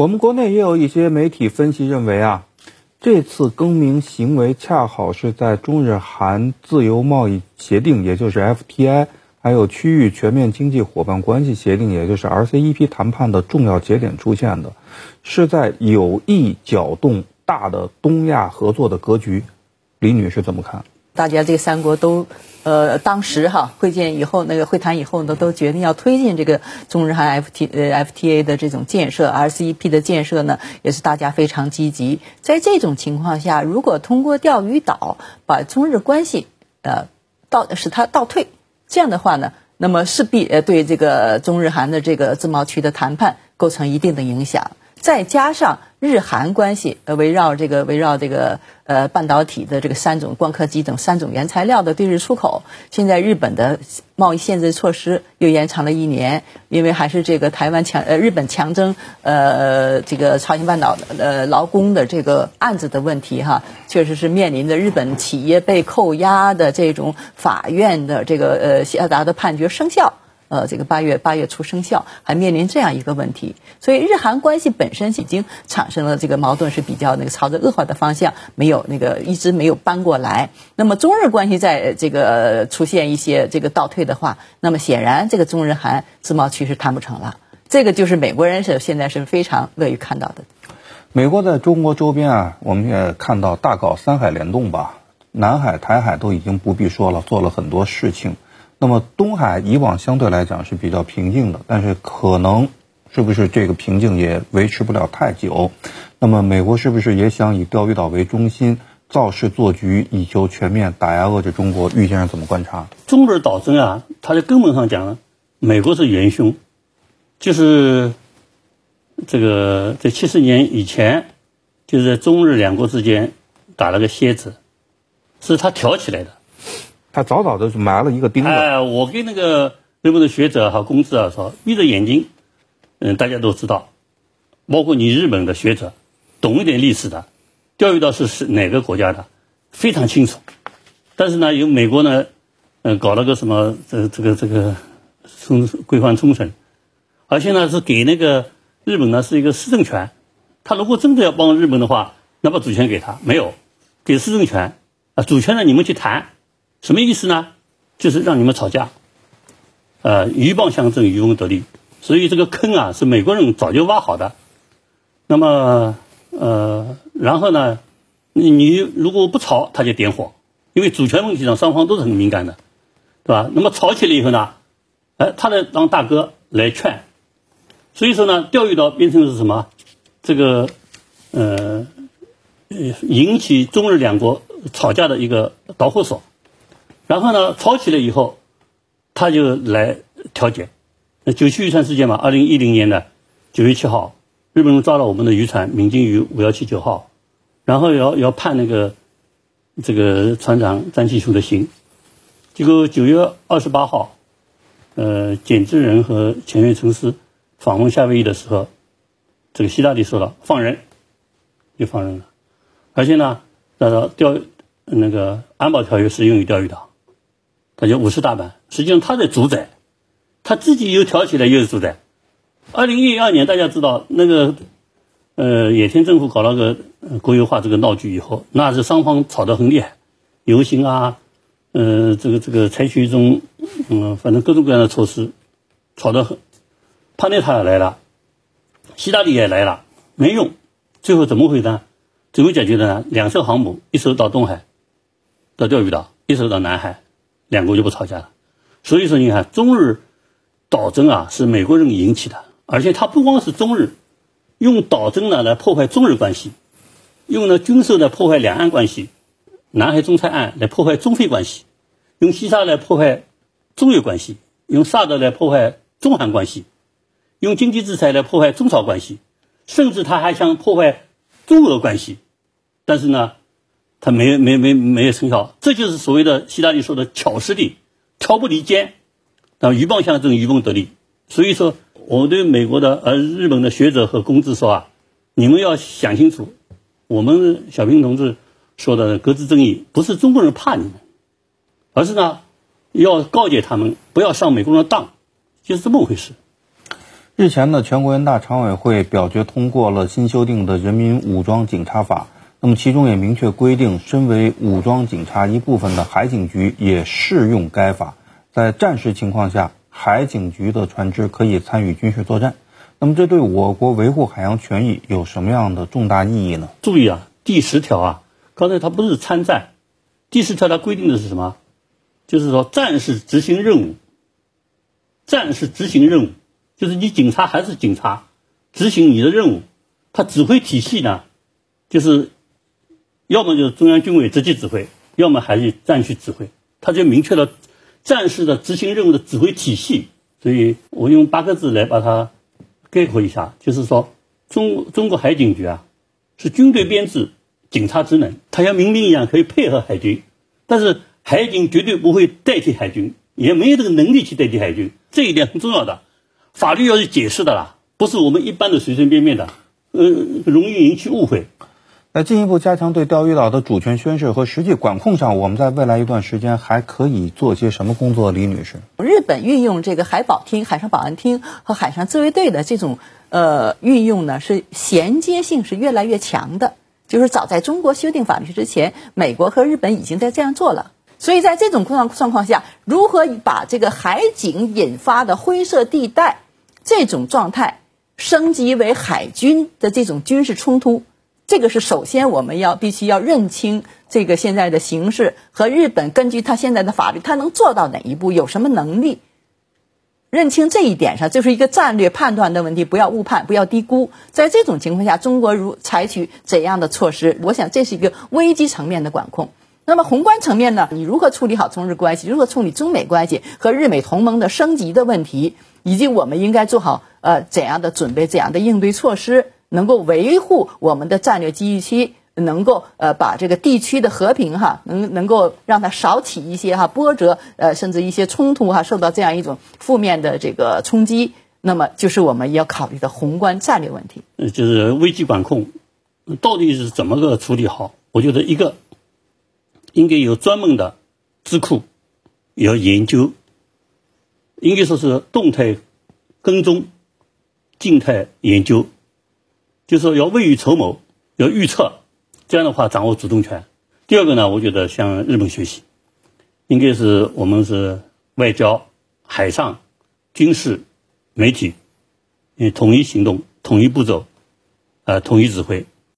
我们国内也有一些媒体分析认为啊，这次更名行为恰好是在中日韩自由贸易协定，也就是 FTI，还有区域全面经济伙伴关系协定，也就是 RCEP 谈判的重要节点出现的，是在有意搅动大的东亚合作的格局。李女士怎么看？大家这三国都，呃，当时哈会见以后，那个会谈以后呢，都决定要推进这个中日韩 F T 呃 F T A 的这种建设，R C E P 的建设呢，也是大家非常积极。在这种情况下，如果通过钓鱼岛把中日关系呃倒使它倒退，这样的话呢，那么势必呃对这个中日韩的这个自贸区的谈判构成一定的影响。再加上日韩关系，呃，围绕这个围绕这个呃半导体的这个三种光刻机等三种原材料的对日出口，现在日本的贸易限制措施又延长了一年，因为还是这个台湾强呃日本强征呃这个朝鲜半岛呃劳工的这个案子的问题哈，确实是面临着日本企业被扣押的这种法院的这个呃下达的判决生效。呃，这个八月八月初生效，还面临这样一个问题，所以日韩关系本身已经产生了这个矛盾，是比较那个朝着恶化的方向，没有那个一直没有搬过来。那么中日关系在这个出现一些这个倒退的话，那么显然这个中日韩自贸区是谈不成了。这个就是美国人是现在是非常乐于看到的。美国在中国周边啊，我们也看到大搞三海联动吧，南海、台海都已经不必说了，做了很多事情。那么东海以往相对来讲是比较平静的，但是可能是不是这个平静也维持不了太久？那么美国是不是也想以钓鱼岛为中心造势做局，以求全面打压遏制中国？玉先生怎么观察？中日岛争啊，它的根本上讲，美国是元凶，就是这个在七十年以前，就是在中日两国之间打了个楔子，是他挑起来的。他早早的就埋了一个钉子。哎，我跟那个日本的学者和公知啊说，闭着眼睛，嗯，大家都知道，包括你日本的学者，懂一点历史的，钓鱼岛是是哪个国家的，非常清楚。但是呢，有美国呢，嗯，搞了个什么这这个这个冲归还冲绳，而且呢是给那个日本呢是一个市政权，他如果真的要帮日本的话，那把主权给他没有，给市政权啊，主权呢你们去谈。什么意思呢？就是让你们吵架，呃，鹬蚌相争，渔翁得利。所以这个坑啊，是美国人早就挖好的。那么，呃，然后呢，你如果不吵，他就点火，因为主权问题上双方都是很敏感的，对吧？那么吵起来以后呢，哎，他来当大哥来劝。所以说呢，钓鱼岛变成是什么？这个，呃，引起中日两国吵架的一个导火索。然后呢，吵起来以后，他就来调解。那九七渔船事件嘛，二零一零年的九月七号，日本人抓了我们的渔船闽金鱼五幺七九号，然后要要判那个这个船长张继书的刑。结果九月二十八号，呃，简志仁和前原诚司访问夏威夷的时候，这个希拉里说了放人，就放人了。而且呢，那个钓那个安保条约适用于钓鱼岛。他就五十大板，实际上他在主宰，他自己又挑起来又是主宰。二零一二年，大家知道那个，呃，野田政府搞了个国有化这个闹剧以后，那是双方吵得很厉害，游行啊，呃，这个这个采取一种，嗯，反正各种各样的措施，吵得很。帕内塔也来了，希拉里也来了，没用。最后怎么回事？怎么解决的呢？两艘航母，一艘到东海，到钓鱼岛，一艘到南海。两国就不吵架了，所以说你看中日岛争啊是美国人引起的，而且他不光是中日用岛争呢来破坏中日关系，用呢军售来破坏两岸关系，南海仲裁案来破坏中非关系，用西沙来破坏中越关系，用萨德来破坏中韩关系，用经济制裁来破坏中朝关系，甚至他还想破坏中俄关系，但是呢。他没没没没有成效，这就是所谓的希拉里说的巧施力，挑拨离间，啊，鹬蚌相争，渔翁得利。所以说，我对美国的呃日本的学者和公知说啊，你们要想清楚，我们小平同志说的各自正义，不是中国人怕你们，而是呢要告诫他们不要上美国人的当，就是这么回事。日前呢，全国人大常委会表决通过了新修订的《人民武装警察法》，那么其中也明确规定，身为武装警察一部分的海警局也适用该法，在战时情况下，海警局的船只可以参与军事作战。那么这对我国维护海洋权益有什么样的重大意义呢？注意啊，第十条啊，刚才它不是参战，第十条它规定的是什么？就是说战士执行任务，战士执行任务。就是你警察还是警察，执行你的任务，他指挥体系呢，就是要么就是中央军委直接指挥，要么还是战区指挥，他就明确了战士的执行任务的指挥体系。所以我用八个字来把它概括一下，就是说中中国海警局啊，是军队编制，警察职能，他像民兵一样可以配合海军，但是海警绝对不会代替海军，也没有这个能力去代替海军，这一点很重要的。法律要去解释的啦，不是我们一般的随随便便的，呃，容易引起误会。在进一步加强对钓鱼岛的主权宣示和实际管控上，我们在未来一段时间还可以做些什么工作？李女士，日本运用这个海保厅、海上保安厅和海上自卫队的这种呃运用呢，是衔接性是越来越强的。就是早在中国修订法律之前，美国和日本已经在这样做了。所以在这种状状况下，如何把这个海警引发的灰色地带这种状态升级为海军的这种军事冲突，这个是首先我们要必须要认清这个现在的形势和日本根据他现在的法律，他能做到哪一步，有什么能力？认清这一点上，就是一个战略判断的问题，不要误判，不要低估。在这种情况下，中国如采取怎样的措施？我想这是一个危机层面的管控。那么宏观层面呢？你如何处理好中日关系？如何处理中美关系和日美同盟的升级的问题？以及我们应该做好呃怎样的准备、怎样的应对措施，能够维护我们的战略机遇期，能够呃把这个地区的和平哈，能能够让它少起一些哈波折，呃甚至一些冲突哈受到这样一种负面的这个冲击，那么就是我们要考虑的宏观战略问题。呃，就是危机管控到底是怎么个处理好？我觉得一个。应该有专门的智库要研究，应该说是动态跟踪、静态研究，就是说要未雨绸缪，要预测，这样的话掌握主动权。第二个呢，我觉得向日本学习，应该是我们是外交、海上、军事、媒体，统一行动、统一步骤，呃，统一指挥。